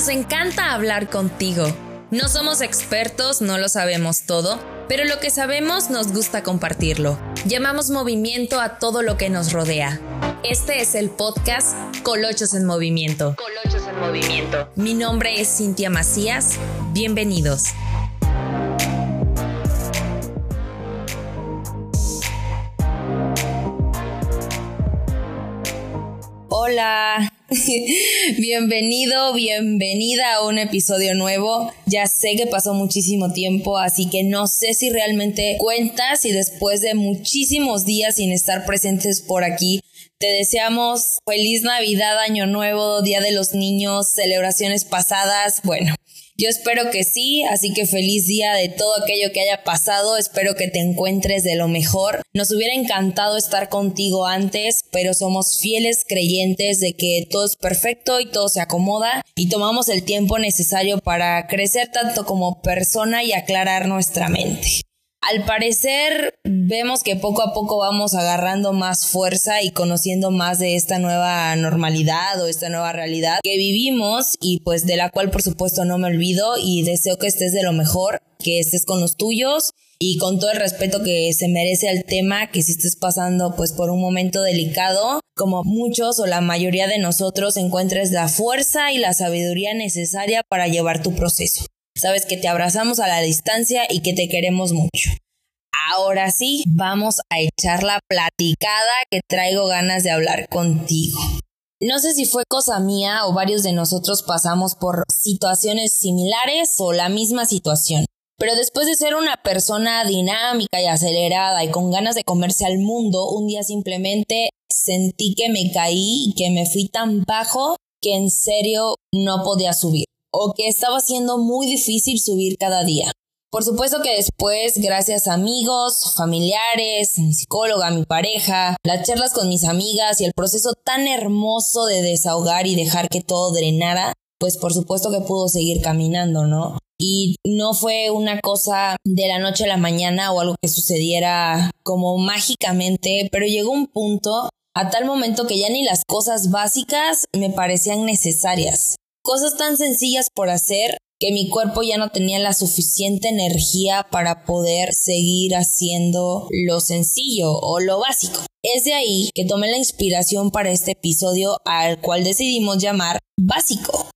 nos encanta hablar contigo. No somos expertos, no lo sabemos todo, pero lo que sabemos nos gusta compartirlo. Llamamos movimiento a todo lo que nos rodea. Este es el podcast Colochos en Movimiento. Colochos en Movimiento. Mi nombre es Cintia Macías. Bienvenidos. Hola, bienvenido, bienvenida a un episodio nuevo. Ya sé que pasó muchísimo tiempo, así que no sé si realmente cuentas y después de muchísimos días sin estar presentes por aquí, te deseamos feliz Navidad, Año Nuevo, Día de los Niños, celebraciones pasadas. Bueno, yo espero que sí, así que feliz día de todo aquello que haya pasado, espero que te encuentres de lo mejor. Nos hubiera encantado estar contigo antes, pero somos fieles creyentes de que todo es perfecto y todo se acomoda y tomamos el tiempo necesario para crecer tanto como persona y aclarar nuestra mente. Al parecer vemos que poco a poco vamos agarrando más fuerza y conociendo más de esta nueva normalidad o esta nueva realidad que vivimos y pues de la cual por supuesto no me olvido y deseo que estés de lo mejor, que estés con los tuyos y con todo el respeto que se merece al tema, que si estés pasando pues por un momento delicado, como muchos o la mayoría de nosotros encuentres la fuerza y la sabiduría necesaria para llevar tu proceso. Sabes que te abrazamos a la distancia y que te queremos mucho. Ahora sí, vamos a echar la platicada que traigo ganas de hablar contigo. No sé si fue cosa mía o varios de nosotros pasamos por situaciones similares o la misma situación. Pero después de ser una persona dinámica y acelerada y con ganas de comerse al mundo, un día simplemente sentí que me caí y que me fui tan bajo que en serio no podía subir o que estaba siendo muy difícil subir cada día. Por supuesto que después, gracias a amigos, familiares, mi psicóloga, mi pareja, las charlas con mis amigas y el proceso tan hermoso de desahogar y dejar que todo drenara, pues por supuesto que pudo seguir caminando, ¿no? Y no fue una cosa de la noche a la mañana o algo que sucediera como mágicamente, pero llegó un punto a tal momento que ya ni las cosas básicas me parecían necesarias. Cosas tan sencillas por hacer que mi cuerpo ya no tenía la suficiente energía para poder seguir haciendo lo sencillo o lo básico. Es de ahí que tomé la inspiración para este episodio al cual decidimos llamar básico.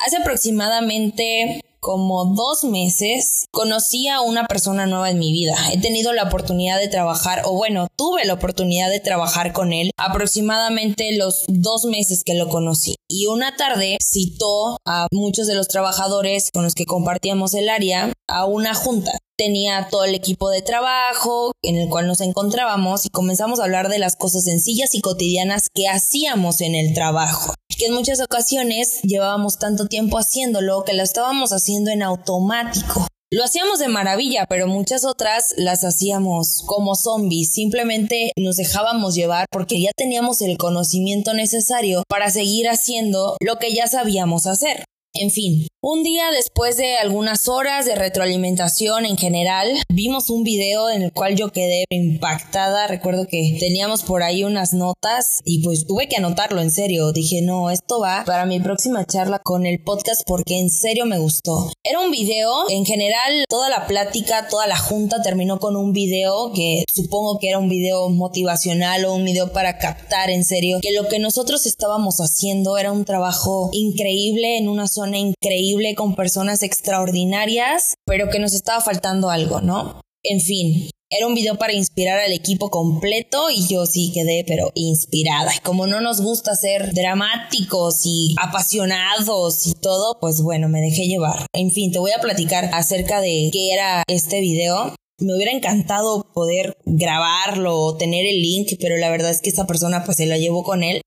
Hace aproximadamente como dos meses conocí a una persona nueva en mi vida. He tenido la oportunidad de trabajar, o bueno, tuve la oportunidad de trabajar con él aproximadamente los dos meses que lo conocí. Y una tarde citó a muchos de los trabajadores con los que compartíamos el área a una junta tenía todo el equipo de trabajo en el cual nos encontrábamos y comenzamos a hablar de las cosas sencillas y cotidianas que hacíamos en el trabajo. Que en muchas ocasiones llevábamos tanto tiempo haciéndolo que lo estábamos haciendo en automático. Lo hacíamos de maravilla, pero muchas otras las hacíamos como zombies. Simplemente nos dejábamos llevar porque ya teníamos el conocimiento necesario para seguir haciendo lo que ya sabíamos hacer. En fin, un día después de algunas horas de retroalimentación en general, vimos un video en el cual yo quedé impactada. Recuerdo que teníamos por ahí unas notas y pues tuve que anotarlo en serio. Dije, no, esto va para mi próxima charla con el podcast porque en serio me gustó. Era un video, en general, toda la plática, toda la junta terminó con un video que supongo que era un video motivacional o un video para captar en serio que lo que nosotros estábamos haciendo era un trabajo increíble en una zona increíble con personas extraordinarias, pero que nos estaba faltando algo, ¿no? En fin, era un video para inspirar al equipo completo y yo sí quedé, pero inspirada. Como no nos gusta ser dramáticos y apasionados y todo, pues bueno, me dejé llevar. En fin, te voy a platicar acerca de qué era este video. Me hubiera encantado poder grabarlo o tener el link, pero la verdad es que esta persona pues se la llevó con él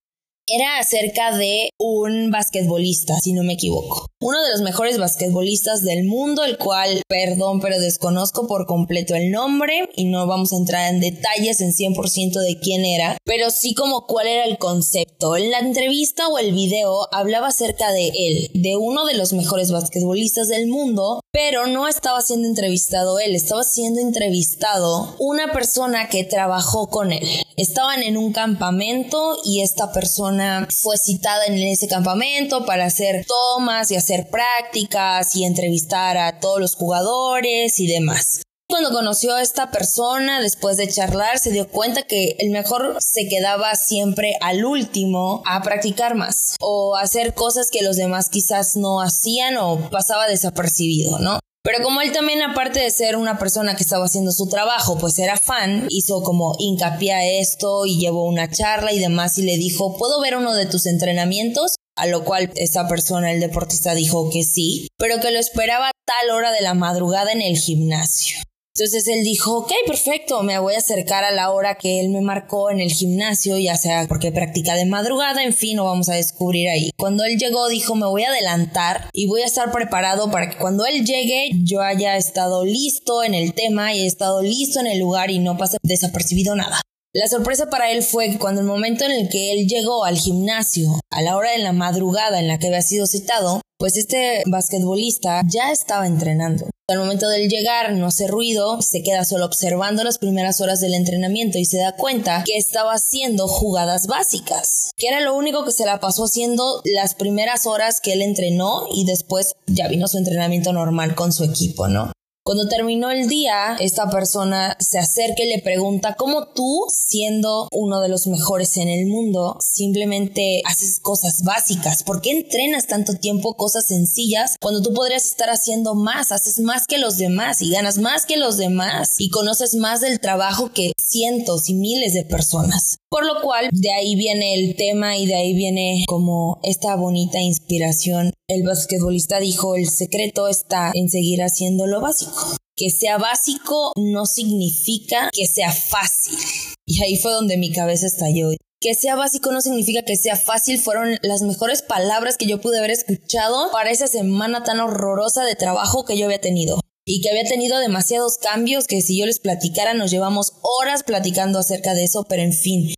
era acerca de un basquetbolista, si no me equivoco. Uno de los mejores basquetbolistas del mundo, el cual, perdón, pero desconozco por completo el nombre y no vamos a entrar en detalles en 100% de quién era, pero sí como cuál era el concepto. En la entrevista o el video hablaba acerca de él, de uno de los mejores basquetbolistas del mundo, pero no estaba siendo entrevistado él, estaba siendo entrevistado una persona que trabajó con él. Estaban en un campamento y esta persona fue citada en ese campamento para hacer tomas y hacer prácticas y entrevistar a todos los jugadores y demás. Cuando conoció a esta persona, después de charlar, se dio cuenta que el mejor se quedaba siempre al último a practicar más o hacer cosas que los demás quizás no hacían o pasaba desapercibido, ¿no? Pero como él también, aparte de ser una persona que estaba haciendo su trabajo, pues era fan, hizo como hincapié a esto y llevó una charla y demás y le dijo, ¿puedo ver uno de tus entrenamientos? A lo cual esa persona, el deportista, dijo que sí, pero que lo esperaba a tal hora de la madrugada en el gimnasio. Entonces él dijo, ok, perfecto, me voy a acercar a la hora que él me marcó en el gimnasio, ya sea porque practica de madrugada, en fin, lo vamos a descubrir ahí. Cuando él llegó dijo, me voy a adelantar y voy a estar preparado para que cuando él llegue yo haya estado listo en el tema y he estado listo en el lugar y no pase desapercibido nada. La sorpresa para él fue que cuando el momento en el que él llegó al gimnasio, a la hora de la madrugada en la que había sido citado, pues este basquetbolista ya estaba entrenando. Al momento del llegar no hace ruido, se queda solo observando las primeras horas del entrenamiento y se da cuenta que estaba haciendo jugadas básicas, que era lo único que se la pasó haciendo las primeras horas que él entrenó y después ya vino su entrenamiento normal con su equipo, ¿no? Cuando terminó el día, esta persona se acerca y le pregunta cómo tú, siendo uno de los mejores en el mundo, simplemente haces cosas básicas. ¿Por qué entrenas tanto tiempo cosas sencillas cuando tú podrías estar haciendo más? Haces más que los demás y ganas más que los demás y conoces más del trabajo que cientos y miles de personas. Por lo cual, de ahí viene el tema y de ahí viene como esta bonita inspiración. El basquetbolista dijo, el secreto está en seguir haciendo lo básico. Que sea básico no significa que sea fácil. Y ahí fue donde mi cabeza estalló. Que sea básico no significa que sea fácil. Fueron las mejores palabras que yo pude haber escuchado para esa semana tan horrorosa de trabajo que yo había tenido y que había tenido demasiados cambios que si yo les platicara nos llevamos horas platicando acerca de eso, pero en fin.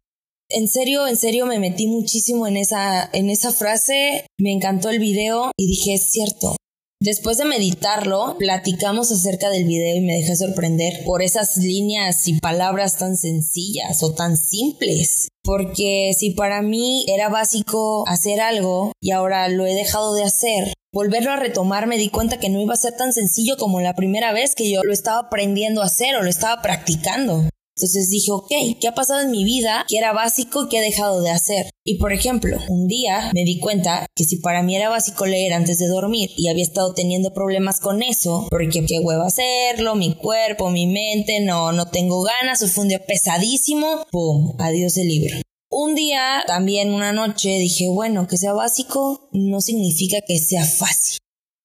En serio, en serio me metí muchísimo en esa en esa frase, me encantó el video y dije, es cierto. Después de meditarlo, platicamos acerca del video y me dejé sorprender por esas líneas y palabras tan sencillas o tan simples. Porque si para mí era básico hacer algo y ahora lo he dejado de hacer, volverlo a retomar me di cuenta que no iba a ser tan sencillo como la primera vez que yo lo estaba aprendiendo a hacer o lo estaba practicando. Entonces dije, ok, ¿qué ha pasado en mi vida que era básico y que he dejado de hacer? Y por ejemplo, un día me di cuenta que si para mí era básico leer antes de dormir y había estado teniendo problemas con eso, porque qué huevo hacerlo, mi cuerpo, mi mente, no, no tengo ganas, o fue un día pesadísimo, ¡pum! Adiós el libro. Un día, también una noche, dije, bueno, que sea básico no significa que sea fácil.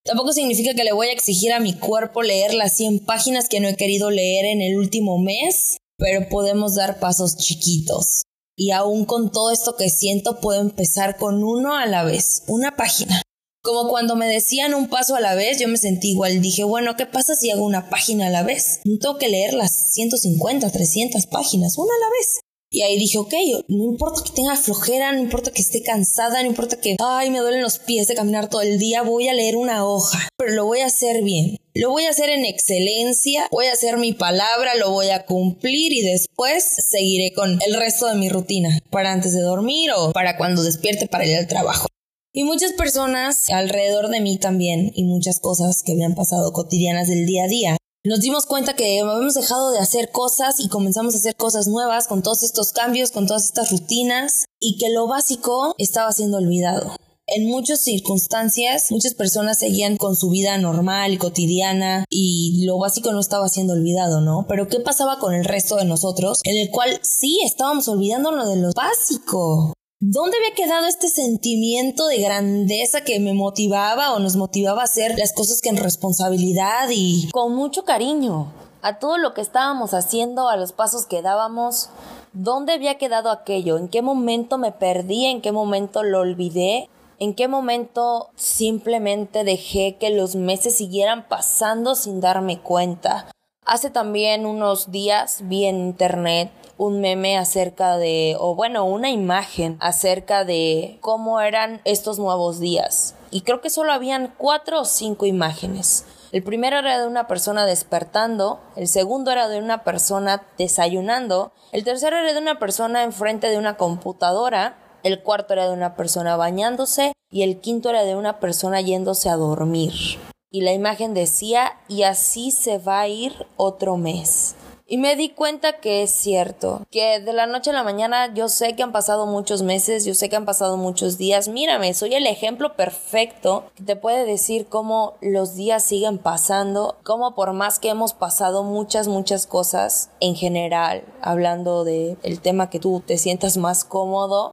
Tampoco significa que le voy a exigir a mi cuerpo leer las 100 páginas que no he querido leer en el último mes, pero podemos dar pasos chiquitos. Y aún con todo esto que siento, puedo empezar con uno a la vez, una página. Como cuando me decían un paso a la vez, yo me sentí igual. Dije, bueno, ¿qué pasa si hago una página a la vez? No tengo que leer las 150, 300 páginas, una a la vez. Y ahí dije, ok, no importa que tenga flojera, no importa que esté cansada, no importa que, ay, me duelen los pies de caminar todo el día, voy a leer una hoja, pero lo voy a hacer bien. Lo voy a hacer en excelencia, voy a hacer mi palabra, lo voy a cumplir y después seguiré con el resto de mi rutina para antes de dormir o para cuando despierte para ir al trabajo. Y muchas personas alrededor de mí también y muchas cosas que habían pasado cotidianas del día a día nos dimos cuenta que habíamos dejado de hacer cosas y comenzamos a hacer cosas nuevas con todos estos cambios, con todas estas rutinas y que lo básico estaba siendo olvidado. En muchas circunstancias, muchas personas seguían con su vida normal, cotidiana, y lo básico no estaba siendo olvidado, ¿no? Pero ¿qué pasaba con el resto de nosotros? En el cual sí estábamos olvidándonos de lo básico. ¿Dónde había quedado este sentimiento de grandeza que me motivaba o nos motivaba a hacer las cosas en responsabilidad y con mucho cariño a todo lo que estábamos haciendo, a los pasos que dábamos? ¿Dónde había quedado aquello? ¿En qué momento me perdí? ¿En qué momento lo olvidé? ¿En qué momento simplemente dejé que los meses siguieran pasando sin darme cuenta? Hace también unos días vi en internet un meme acerca de, o bueno, una imagen acerca de cómo eran estos nuevos días. Y creo que solo habían cuatro o cinco imágenes. El primero era de una persona despertando, el segundo era de una persona desayunando, el tercero era de una persona enfrente de una computadora, el cuarto era de una persona bañándose y el quinto era de una persona yéndose a dormir. Y la imagen decía, y así se va a ir otro mes. Y me di cuenta que es cierto, que de la noche a la mañana yo sé que han pasado muchos meses, yo sé que han pasado muchos días. Mírame, soy el ejemplo perfecto que te puede decir cómo los días siguen pasando, cómo por más que hemos pasado muchas, muchas cosas en general, hablando de el tema que tú te sientas más cómodo,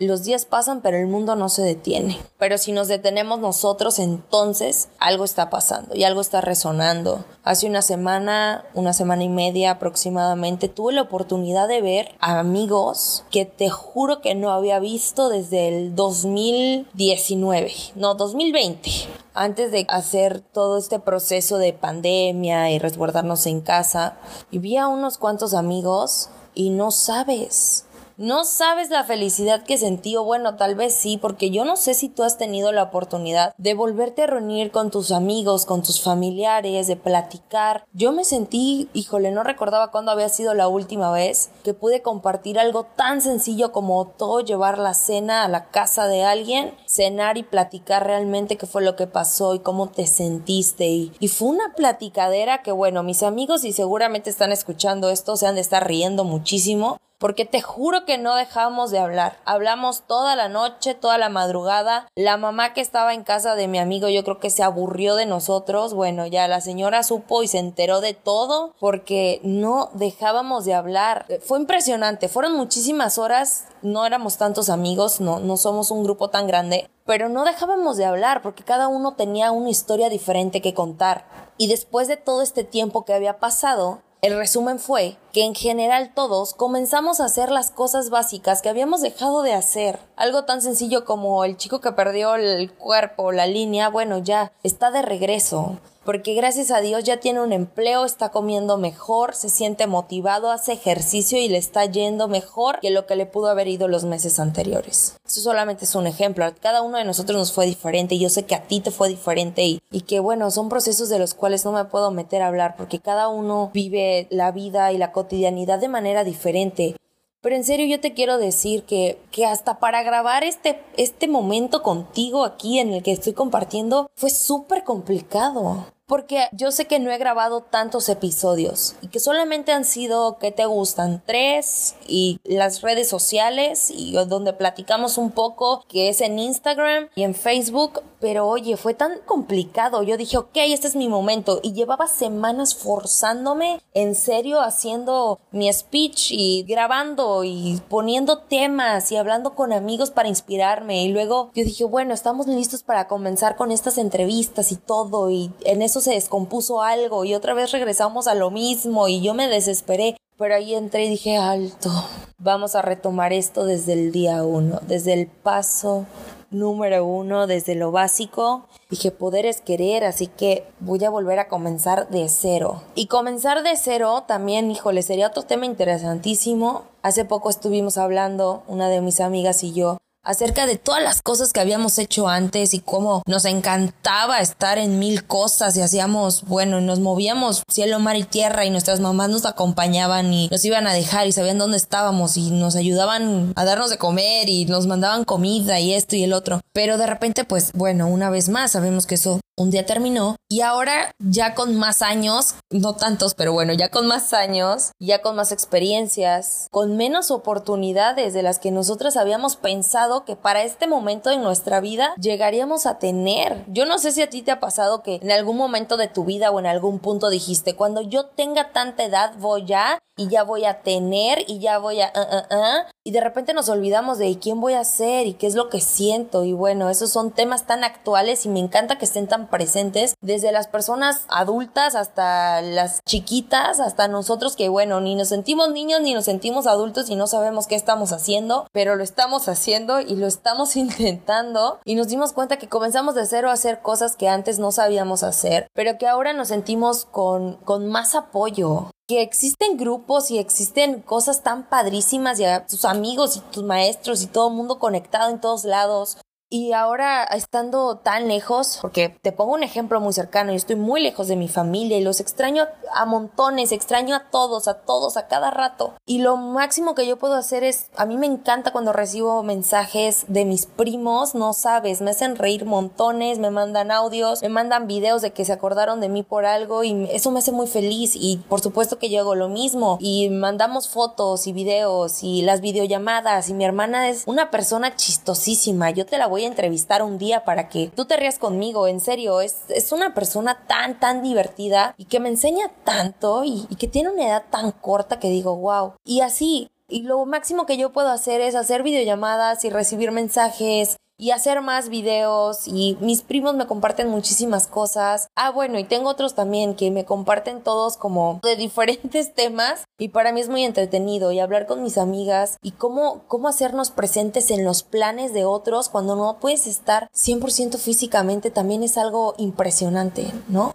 los días pasan, pero el mundo no se detiene. Pero si nos detenemos nosotros, entonces algo está pasando y algo está resonando. Hace una semana, una semana y media aproximadamente, tuve la oportunidad de ver a amigos que te juro que no había visto desde el 2019, no, 2020 antes de hacer todo este proceso de pandemia y resguardarnos en casa, vi a unos cuantos amigos y no sabes, no sabes la felicidad que sentí, o bueno, tal vez sí, porque yo no sé si tú has tenido la oportunidad de volverte a reunir con tus amigos, con tus familiares, de platicar. Yo me sentí, híjole, no recordaba cuándo había sido la última vez que pude compartir algo tan sencillo como todo llevar la cena a la casa de alguien, cenar y platicar realmente qué fue lo que pasó y cómo te sentiste. Y, fue una platicadera que, bueno, mis amigos y seguramente están escuchando esto, se han de estar riendo muchísimo porque te juro que no dejamos de hablar. Hablamos toda la noche, toda la madrugada. La mamá que estaba en casa de mi amigo yo creo que se aburrió de nosotros. Bueno, ya la señora supo y se enteró de todo porque no dejábamos de hablar. Fue impresionante, fueron muchísimas horas, no éramos tantos amigos, no, no somos un grupo tan grande, pero no dejábamos de hablar porque cada uno tenía una historia diferente que contar. Y después de todo este tiempo que había pasado, el resumen fue que en general todos comenzamos a hacer las cosas básicas que habíamos dejado de hacer. Algo tan sencillo como el chico que perdió el cuerpo, la línea, bueno, ya está de regreso porque gracias a Dios ya tiene un empleo, está comiendo mejor, se siente motivado, hace ejercicio y le está yendo mejor que lo que le pudo haber ido los meses anteriores. Eso solamente es un ejemplo, cada uno de nosotros nos fue diferente yo sé que a ti te fue diferente y, y que bueno, son procesos de los cuales no me puedo meter a hablar porque cada uno vive la vida y la cotidianidad de manera diferente. Pero en serio yo te quiero decir que, que hasta para grabar este, este momento contigo aquí en el que estoy compartiendo fue súper complicado porque yo sé que no he grabado tantos episodios y que solamente han sido, que te gustan? Tres y las redes sociales y donde platicamos un poco, que es en Instagram y en Facebook, pero oye, fue tan complicado. Yo dije, ok, este es mi momento. Y llevaba semanas forzándome, en serio, haciendo mi speech y grabando y poniendo temas y hablando con amigos para inspirarme. Y luego yo dije, bueno, estamos listos para comenzar con estas entrevistas y todo. Y en eso se descompuso algo. Y otra vez regresamos a lo mismo. Y yo me desesperé. Pero ahí entré y dije, alto, vamos a retomar esto desde el día uno, desde el paso número uno, desde lo básico. Dije, poder es querer, así que voy a volver a comenzar de cero. Y comenzar de cero también, híjole, sería otro tema interesantísimo. Hace poco estuvimos hablando, una de mis amigas y yo, acerca de todas las cosas que habíamos hecho antes y cómo nos encantaba estar en mil cosas y hacíamos, bueno, nos movíamos cielo, mar y tierra y nuestras mamás nos acompañaban y nos iban a dejar y sabían dónde estábamos y nos ayudaban a darnos de comer y nos mandaban comida y esto y el otro. Pero de repente, pues bueno, una vez más sabemos que eso un día terminó y ahora ya con más años, no tantos, pero bueno, ya con más años, ya con más experiencias, con menos oportunidades de las que nosotras habíamos pensado que para este momento en nuestra vida llegaríamos a tener. Yo no sé si a ti te ha pasado que en algún momento de tu vida o en algún punto dijiste, cuando yo tenga tanta edad voy a y ya voy a tener y ya voy a... Uh, uh, uh", y de repente nos olvidamos de quién voy a ser y qué es lo que siento y bueno, esos son temas tan actuales y me encanta que estén tan presentes desde las personas adultas hasta las chiquitas, hasta nosotros que bueno, ni nos sentimos niños ni nos sentimos adultos y no sabemos qué estamos haciendo, pero lo estamos haciendo y lo estamos intentando y nos dimos cuenta que comenzamos de cero a hacer cosas que antes no sabíamos hacer, pero que ahora nos sentimos con, con más apoyo, que existen grupos y existen cosas tan padrísimas y a tus amigos y tus maestros y todo el mundo conectado en todos lados. Y ahora estando tan lejos, porque te pongo un ejemplo muy cercano, yo estoy muy lejos de mi familia y los extraño a montones, extraño a todos, a todos, a cada rato. Y lo máximo que yo puedo hacer es, a mí me encanta cuando recibo mensajes de mis primos, no sabes, me hacen reír montones, me mandan audios, me mandan videos de que se acordaron de mí por algo y eso me hace muy feliz y por supuesto que yo hago lo mismo y mandamos fotos y videos y las videollamadas y mi hermana es una persona chistosísima, yo te la voy entrevistar un día para que tú te rías conmigo, en serio, es, es una persona tan, tan divertida y que me enseña tanto y, y que tiene una edad tan corta que digo, wow. Y así, y lo máximo que yo puedo hacer es hacer videollamadas y recibir mensajes y hacer más videos y mis primos me comparten muchísimas cosas. Ah, bueno, y tengo otros también que me comparten todos como de diferentes temas y para mí es muy entretenido y hablar con mis amigas y cómo, cómo hacernos presentes en los planes de otros cuando no puedes estar 100% físicamente también es algo impresionante, ¿no?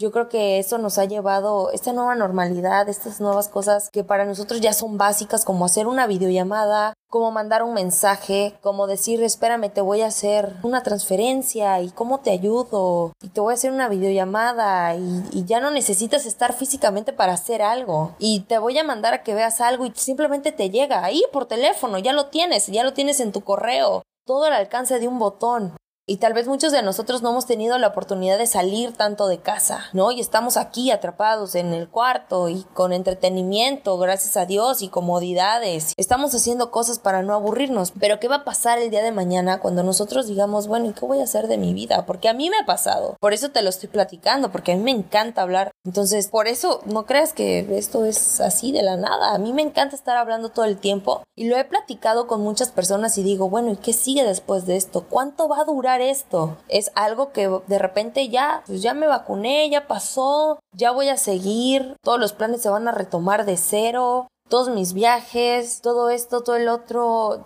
Yo creo que eso nos ha llevado esta nueva normalidad, estas nuevas cosas que para nosotros ya son básicas, como hacer una videollamada, como mandar un mensaje, como decir, espérame, te voy a hacer una transferencia y cómo te ayudo y te voy a hacer una videollamada y, y, ya no necesitas estar físicamente para hacer algo y te voy a mandar a que veas algo y simplemente te llega ahí por teléfono, ya lo tienes, ya lo tienes en tu correo, todo al alcance de un botón. Y tal vez muchos de nosotros no hemos tenido la oportunidad de salir tanto de casa, ¿no? Y estamos aquí atrapados en el cuarto y con entretenimiento, gracias a Dios, y comodidades. Estamos haciendo cosas para no aburrirnos. Pero ¿qué va a pasar el día de mañana cuando nosotros digamos, bueno, ¿y qué voy a hacer de mi vida? Porque a mí me ha pasado. Por eso te lo estoy platicando, porque a mí me encanta hablar. Entonces, por eso no creas que esto es así de la nada. A mí me encanta estar hablando todo el tiempo y lo he platicado con muchas personas y digo, bueno, ¿y qué sigue después de esto? ¿Cuánto va a durar esto. Es algo que de repente ya, pues ya me vacuné, ya pasó, ya voy a seguir, todos los planes se van a retomar de cero, todos mis viajes, todo esto, todo el otro,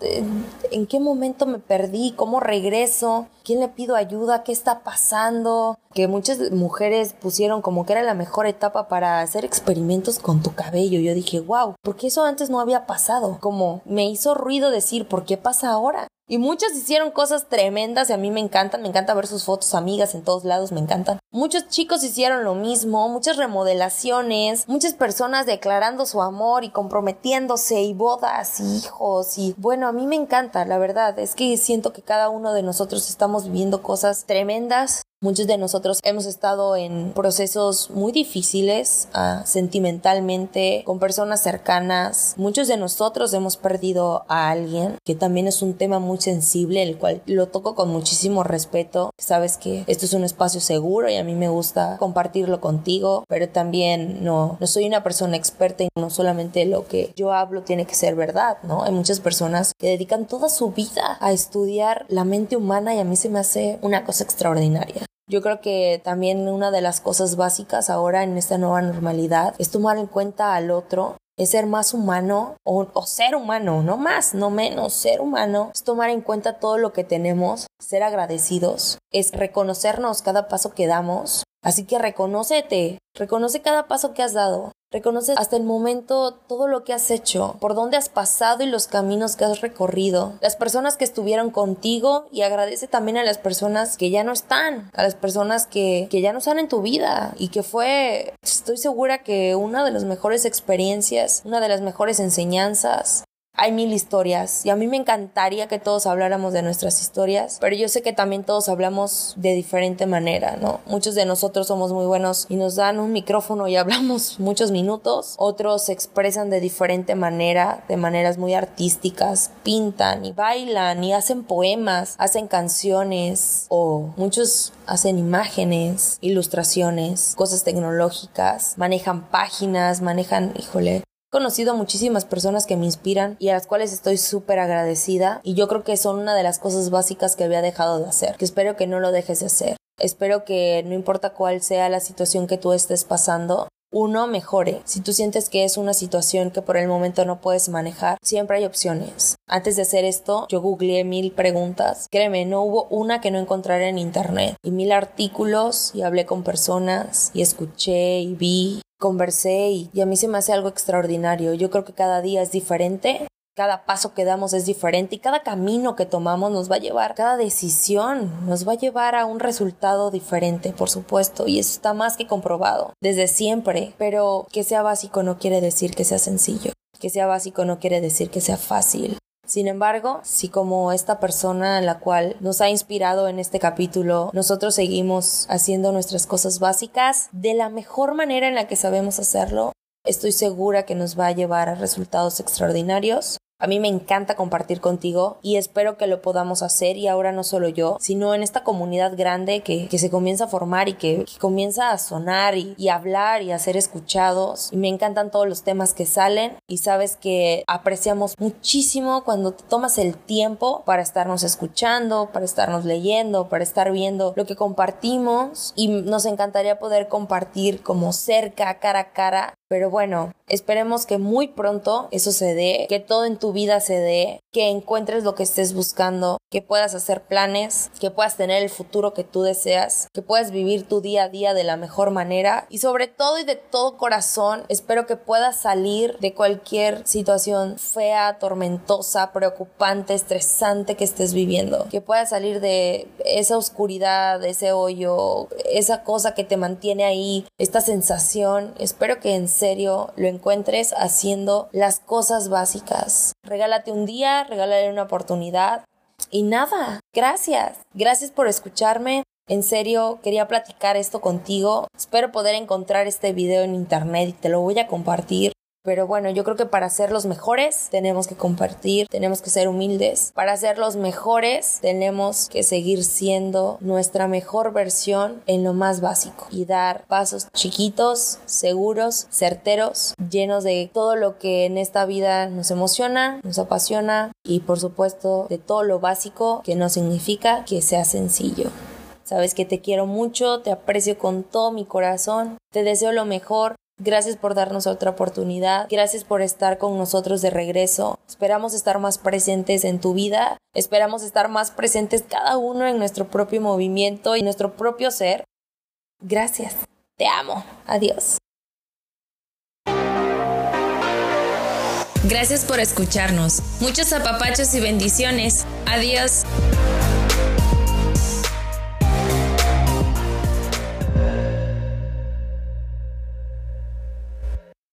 en qué momento me perdí, cómo regreso, quién le pido ayuda, qué está pasando, que muchas mujeres pusieron como que era la mejor etapa para hacer experimentos con tu cabello. Yo dije, wow, porque eso antes no había pasado, como me hizo ruido decir, ¿por qué pasa ahora? Y muchos hicieron cosas tremendas y a mí me encantan, me encanta ver sus fotos amigas en todos lados, me encantan. Muchos chicos hicieron lo mismo, muchas remodelaciones, muchas personas declarando su amor y comprometiéndose y bodas y hijos y bueno, a mí me encanta, la verdad, es que siento que cada uno de nosotros estamos viviendo cosas tremendas Muchos de nosotros hemos estado en procesos muy difíciles uh, sentimentalmente, con personas cercanas. Muchos de nosotros hemos perdido a alguien, que también es un tema muy sensible, el cual lo toco con muchísimo respeto. Sabes que esto es un espacio seguro y a mí me gusta compartirlo contigo, pero también no, no soy una persona experta y no solamente lo que yo hablo tiene que ser verdad, ¿no? Hay muchas personas que dedican toda su vida a estudiar la mente humana y a mí se me hace una cosa extraordinaria. Yo creo que también una de las cosas básicas ahora en esta nueva normalidad es tomar en cuenta al otro, es ser más humano o, ser humano, no más, no menos, ser humano, es tomar en cuenta todo lo que tenemos, ser agradecidos, es reconocernos cada paso que damos. Así que reconócete, reconoce cada paso que has dado, Reconoce hasta el momento todo lo que has hecho, por dónde has pasado y los caminos que has recorrido, las personas que estuvieron contigo y agradece también a las personas que ya no están, a las personas que, que ya no están en tu vida y que fue, estoy segura que una de las mejores experiencias, una de las mejores enseñanzas hay mil historias y a mí me encantaría que todos habláramos de nuestras historias, pero yo sé que también todos hablamos de diferente manera, ¿no? Muchos de nosotros somos muy buenos y nos dan un micrófono y hablamos muchos minutos, otros se expresan de diferente manera, de maneras muy artísticas, pintan y bailan y hacen poemas, hacen canciones o muchos hacen imágenes, ilustraciones, cosas tecnológicas, manejan páginas, manejan, híjole, conocido a muchísimas personas que me inspiran y a las cuales estoy súper agradecida y yo creo que son una de las cosas básicas que había dejado de hacer, que espero que no lo dejes de hacer. Espero que no importa cuál sea la situación que tú estés pasando, uno mejore. Si tú sientes que es una situación que por el momento no puedes manejar, siempre hay opciones. Antes de hacer esto, yo googleé mil preguntas. Créeme, no hubo una que no encontrara en internet. Y mil artículos y hablé con personas y escuché y vi conversé y, a mí se me hace algo extraordinario. Yo creo que cada día es diferente cada paso que damos es diferente y cada camino que tomamos nos va a llevar, cada decisión nos va a llevar a un resultado diferente, por supuesto, y eso está más que comprobado desde siempre, pero que sea básico no quiere decir que sea sencillo, que sea básico no quiere decir que sea fácil. Sin embargo, si como esta persona la cual nos ha inspirado en este capítulo, nosotros seguimos haciendo nuestras cosas básicas de la mejor manera en la que sabemos hacerlo, estoy segura que nos va a llevar a resultados extraordinarios a mí me encanta compartir contigo y espero que lo podamos hacer y ahora no solo yo, sino en esta comunidad grande que, se comienza a formar y que, comienza a sonar y, y, hablar y a ser escuchados. Y me encantan todos los temas que salen y sabes que apreciamos muchísimo cuando te tomas el tiempo para estarnos escuchando, para estarnos leyendo, para estar viendo lo que compartimos y nos encantaría poder compartir como cerca, cara a cara pero bueno, esperemos que muy pronto eso se dé, que todo en tu vida se dé, que encuentres lo que estés buscando, que puedas hacer planes, que puedas tener el futuro que tú deseas, que puedas vivir tu día a día de la mejor manera y sobre todo y de todo corazón espero que puedas salir de cualquier situación fea, tormentosa, preocupante, estresante que estés viviendo, que puedas salir de esa oscuridad, de ese hoyo, esa cosa que te mantiene ahí, esta sensación. Espero que en serio lo encuentres haciendo las cosas básicas. Regálate un día, regálale una oportunidad. Y nada, gracias. Gracias por escucharme. En serio, quería platicar esto contigo. Espero poder encontrar este video en internet y te lo voy a compartir. Pero bueno, yo creo que para ser los mejores tenemos que compartir, tenemos que ser humildes. Para ser los mejores tenemos que seguir siendo nuestra mejor versión en lo más básico y dar pasos chiquitos, seguros, certeros, llenos de todo lo que en esta vida nos emociona, nos apasiona y por supuesto de todo lo básico que no significa que sea sencillo. Sabes que te quiero mucho, te aprecio con todo mi corazón, te deseo lo mejor Gracias por darnos otra oportunidad. Gracias por estar con nosotros de regreso. Esperamos estar más presentes en tu vida. Esperamos estar más presentes cada uno en nuestro propio movimiento y nuestro propio ser. Gracias. Te amo. Adiós. Gracias por escucharnos. Muchos apapachos y bendiciones. Adiós.